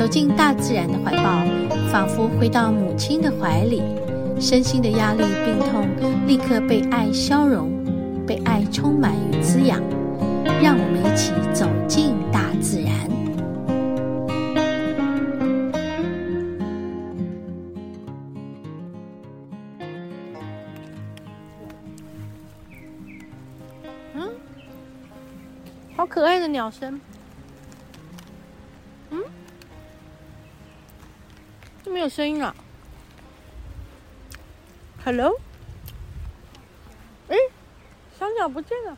走进大自然的怀抱，仿佛回到母亲的怀里，身心的压力、病痛立刻被爱消融，被爱充满与滋养。让我们一起走进大自然。嗯，好可爱的鸟声。没有声音了。Hello，哎，小鸟不见了。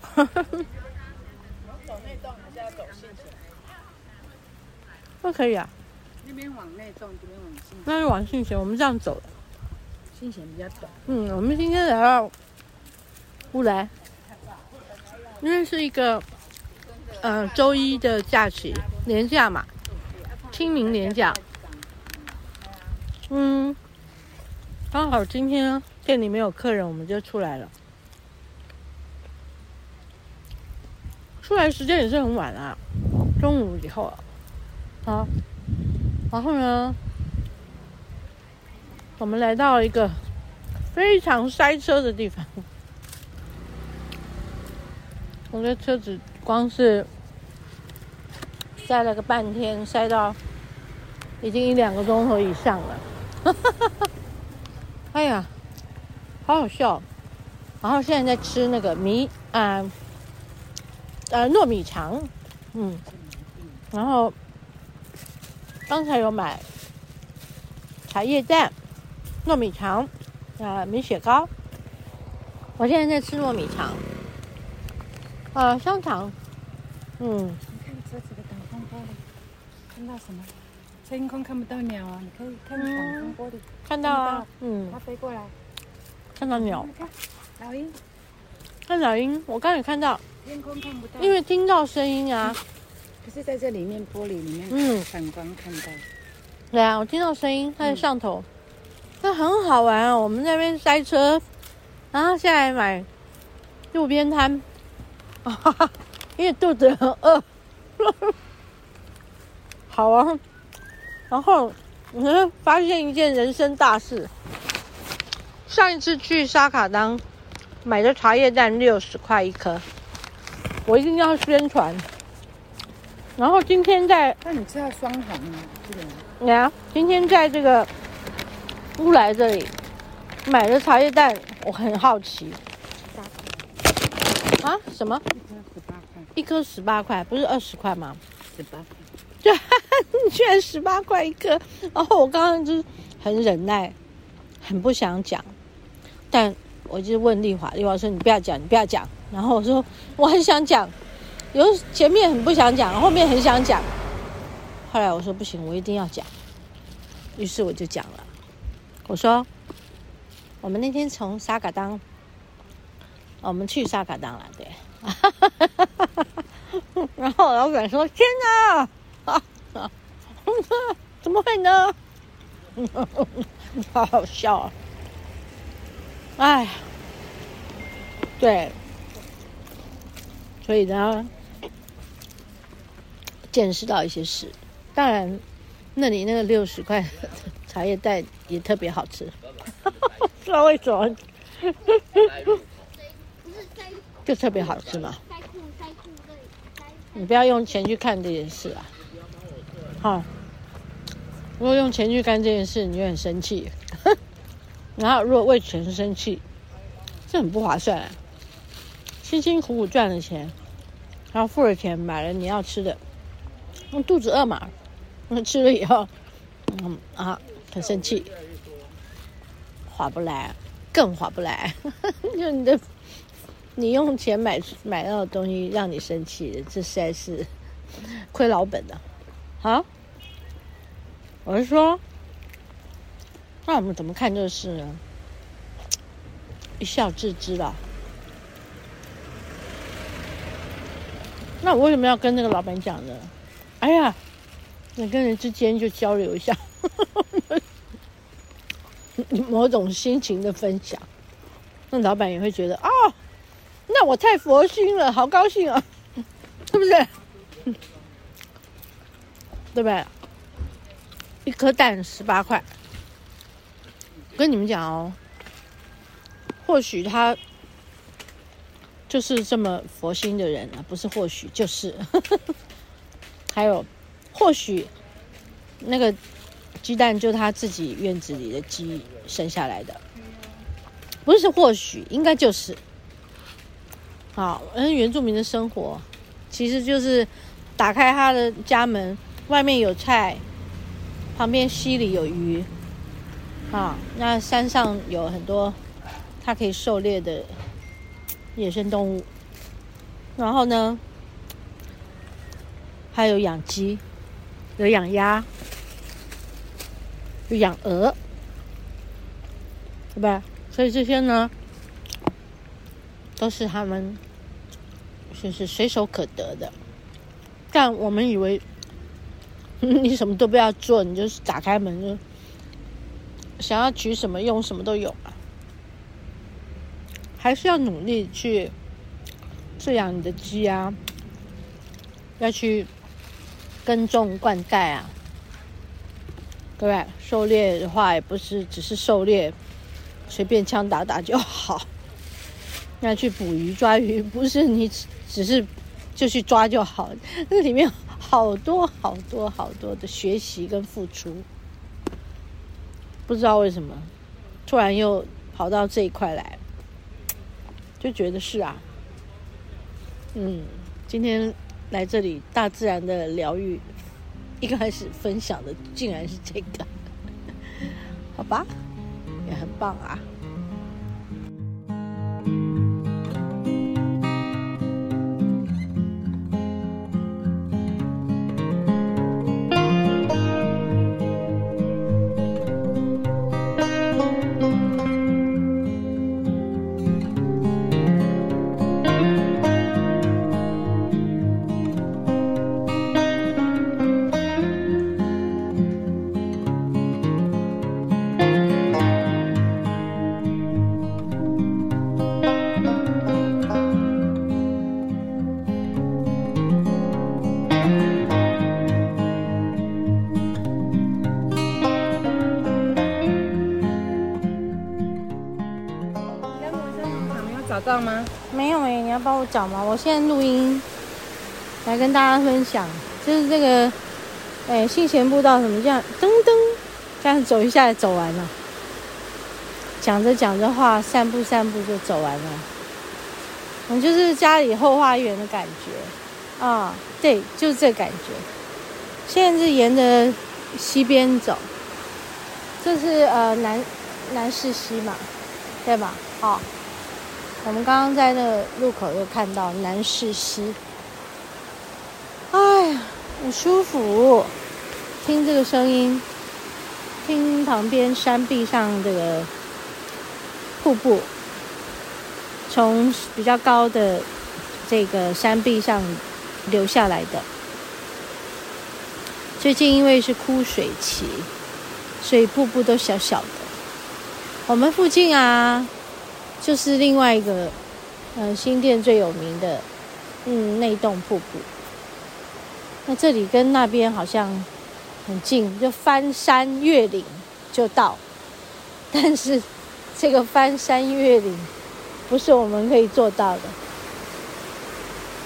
哈哈。走内洞还是要走信贤？那可以啊。那边往内洞，这边往。那就往信贤，我们这样走。信贤比较短。嗯，我们今天来到乌来，因为是一个呃周一的假期，年假嘛。清明连假，嗯，刚好今天店里没有客人，我们就出来了。出来时间也是很晚啊，中午以后啊，好，然后呢，我们来到一个非常塞车的地方。我的车子光是塞了个半天，塞到。已经一两个钟头以上了，哈哈哈哈哎呀，好好笑！然后现在在吃那个米啊，呃糯米肠，嗯，然后刚才有买茶叶蛋、糯米肠啊、呃、米雪糕。我现在在吃糯米肠，啊、呃、香肠，嗯。你看车子的挡风玻璃，看到什么？天空看不到鸟啊，你可以看挡风玻璃，看到啊，嗯，它飞过来，看到鸟，看老鹰，看老鹰，我刚才看到，天空看不到，因为听到声音啊，可是在这里面玻璃里面，嗯，反光看到，对啊，我听到声音，它在上头，那很好玩啊，我们那边塞车，然后下来买路边摊，哈哈，因为肚子很饿，好啊。然后，嗯，发现一件人生大事。上一次去沙卡当买的茶叶蛋六十块一颗，我一定要宣传。然后今天在，那你知道双红吗？这个，呀，今天在这个乌来这里买的茶叶蛋，我很好奇。啊？什么？一颗十八块。一颗十八块，不是二十块吗？十八。对，居然十八块一个，然后我刚刚就很忍耐，很不想讲，但我就问丽华，丽华说你不要讲，你不要讲。然后我说我很想讲，有前面很不想讲，后面很想讲。后来我说不行，我一定要讲。于是我就讲了，我说我们那天从沙卡当，我们去沙卡当了，对。然后老板说：“天哪！” 怎么会呢？好好笑啊！哎，对，所以呢，见识到一些事。当然，那里那个六十块 茶叶蛋也特别好吃，不知道为什么，就特别好吃嘛。你不要用钱去看这件事啊！好，如果用钱去干这件事，你就很生气。然后，如果为钱生气，这很不划算啊。辛辛苦苦赚了钱，然后付了钱买了你要吃的，那肚子饿嘛，那吃了以后，嗯啊，很生气，划不来，更划不来。就你的，你用钱买买到的东西让你生气，这实在是亏老本的。好，我是说，那我们怎么看这事呢？一笑置之了。那我为什么要跟那个老板讲呢？哎呀，人跟人之间就交流一下，某种心情的分享，那老板也会觉得啊、哦，那我太佛心了，好高兴啊，是不是？对不对？一颗蛋十八块，跟你们讲哦，或许他。就是这么佛心的人啊，不是或许就是，还有或许那个鸡蛋就他自己院子里的鸡生下来的，不是或许，应该就是。好，嗯，原住民的生活其实就是打开他的家门，外面有菜，旁边溪里有鱼，啊，那山上有很多它可以狩猎的。野生动物，然后呢，还有养鸡，有养鸭，有养鹅，对吧？所以这些呢，都是他们就是随手可得的。但我们以为 你什么都不要做，你就是打开门就想要取什么用什么都有啊。还是要努力去饲养你的鸡啊，要去耕种灌溉啊，对不对？狩猎的话也不是只是狩猎，随便枪打打就好。要去捕鱼抓鱼，不是你只是就去抓就好，那里面好多好多好多的学习跟付出，不知道为什么突然又跑到这一块来。就觉得是啊，嗯，今天来这里大自然的疗愈，一开始分享的竟然是这个，好吧，也很棒啊。吗？没有哎、你要帮我找吗？我现在录音，来跟大家分享，就是这个，哎，信贤步道什么这样，噔噔，这样走一下就走完了。讲着讲着话，散步散步就走完了。我就是家里后花园的感觉啊，对，就是这感觉。现在是沿着溪边走，这是呃南南势溪嘛，对吧？好。我们刚刚在那个路口又看到南势溪，哎呀，很舒服，听这个声音，听旁边山壁上这个瀑布，从比较高的这个山壁上流下来的。最近因为是枯水期，所以瀑布都小小的。我们附近啊。就是另外一个，嗯、呃，新店最有名的，嗯，内洞瀑布。那这里跟那边好像很近，就翻山越岭就到。但是这个翻山越岭不是我们可以做到的。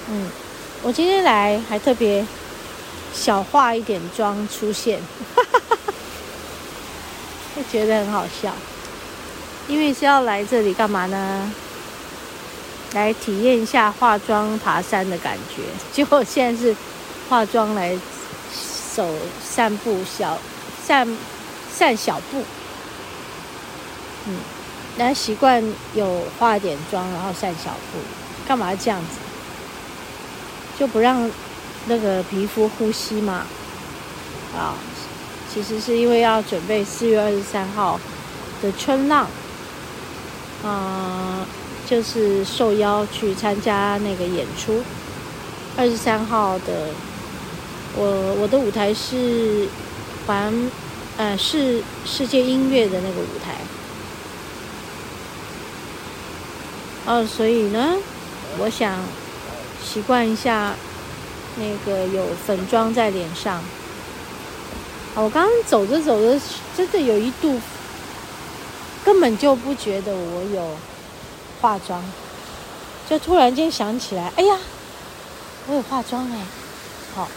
嗯，我今天来还特别小化一点妆出现，哈哈哈哈，就觉得很好笑。因为是要来这里干嘛呢？来体验一下化妆爬山的感觉。结果现在是化妆来走散步小散散小步。嗯，来习惯有化点妆，然后散小步，干嘛这样子？就不让那个皮肤呼吸嘛？啊，其实是因为要准备四月二十三号。的春浪，呃，就是受邀去参加那个演出。二十三号的，我我的舞台是环，呃，是世界音乐的那个舞台。哦，所以呢，我想习惯一下那个有粉妆在脸上。我刚刚走着走着，真的有一度根本就不觉得我有化妆，就突然间想起来，哎呀，我有化妆哎！好，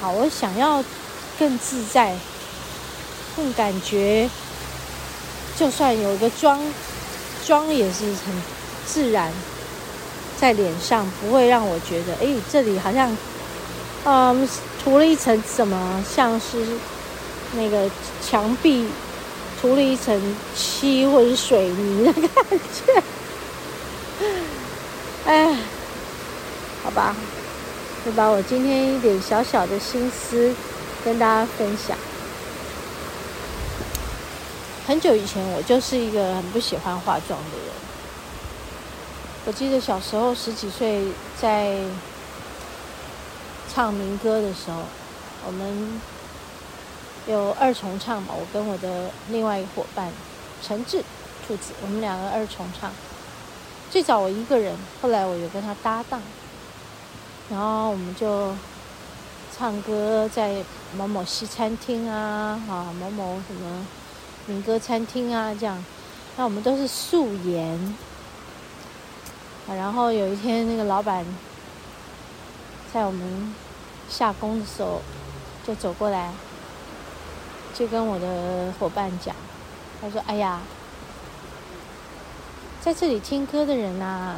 好，我想要更自在，更感觉，就算有一个妆，妆也是很自然，在脸上不会让我觉得，哎，这里好像，嗯。涂了一层什么，像是那个墙壁涂了一层漆或者水泥的感觉。哎，好吧，就把我今天一点小小的心思跟大家分享。很久以前，我就是一个很不喜欢化妆的人。我记得小时候十几岁在。唱民歌的时候，我们有二重唱嘛，我跟我的另外一个伙伴陈志兔子，我们两个二重唱。最早我一个人，后来我有跟他搭档，然后我们就唱歌在某某西餐厅啊，啊某某什么民歌餐厅啊这样。那我们都是素颜，啊，然后有一天那个老板在我们。下工的时候，就走过来，就跟我的伙伴讲，他说：“哎呀，在这里听歌的人呐，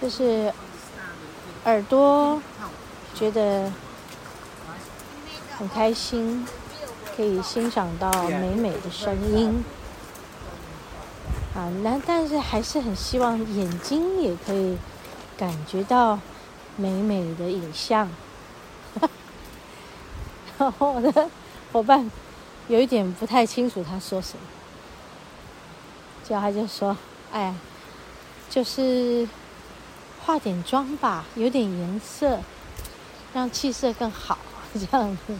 就是耳朵觉得很开心，可以欣赏到美美的声音啊，那但是还是很希望眼睛也可以感觉到。”美美的影像，然后我的伙伴有一点不太清楚他说什么，结果他就说：“哎，就是化点妆吧，有点颜色，让气色更好，这样子。”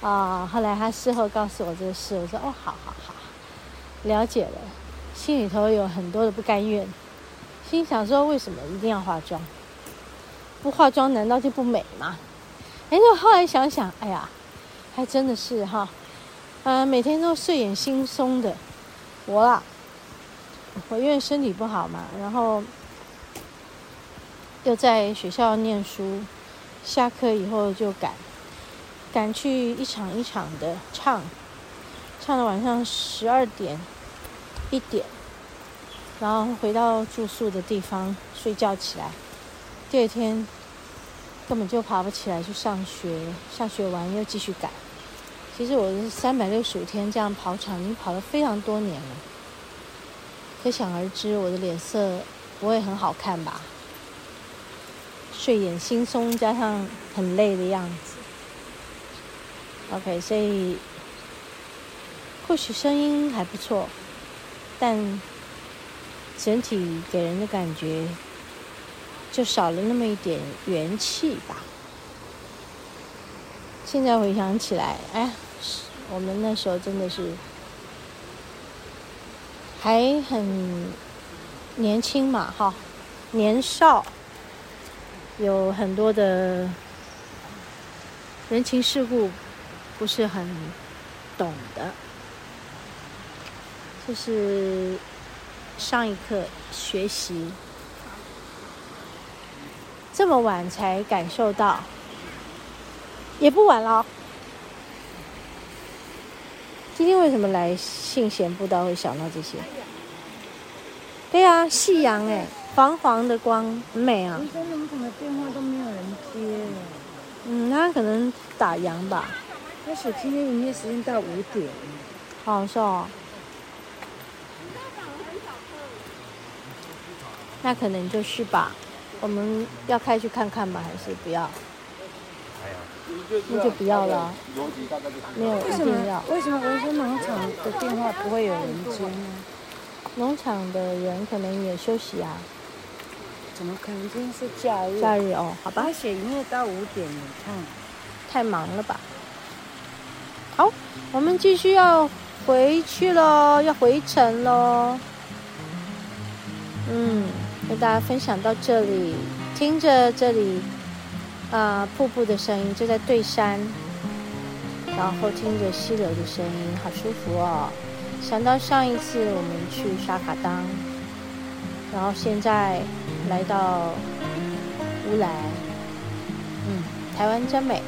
啊，后来他事后告诉我这个事，我说：“哦，好好好，了解了。”心里头有很多的不甘愿，心想说：“为什么一定要化妆？”不化妆难道就不美吗？哎，就后来想想，哎呀，还真的是哈，呃，每天都睡眼惺忪的。我啦，我因为身体不好嘛，然后又在学校念书，下课以后就赶赶去一场一场的唱，唱到晚上十二点一点，然后回到住宿的地方睡觉起来。第二天根本就爬不起来去上学，上学完又继续赶。其实我是三百六十五天这样跑场，已经跑了非常多年了。可想而知，我的脸色不会很好看吧？睡眼惺忪加上很累的样子。OK，所以或许声音还不错，但整体给人的感觉。就少了那么一点元气吧。现在回想起来，哎，我们那时候真的是还很年轻嘛，哈，年少，有很多的人情世故不是很懂的，就是上一课学习。这么晚才感受到，也不晚了。今天为什么来信贤步道会想到这些？对啊，夕阳哎，黄黄的光，很美啊。医生门口的电话都没有人接。嗯，他可能打烊吧。但是今天营业时间到五点。好，是哦。那可能就是吧。我们要开去看看吗？还是不要？那就不要了。没有为什一定要么？。为什么文山农场的电话不会有人接呢？农场的人可能也休息啊，怎么可能今天是假日？假日哦，好吧他，写营业到五点，你看。太忙了吧。好，我们继续要回去喽，要回城喽。嗯，跟大家分享到这里，听着这里啊、瀑布的声音，就在对山，然后听着溪流的声音，好舒服哦。想到上一次我们去沙卡当，然后现在来到乌来，嗯，台湾真美。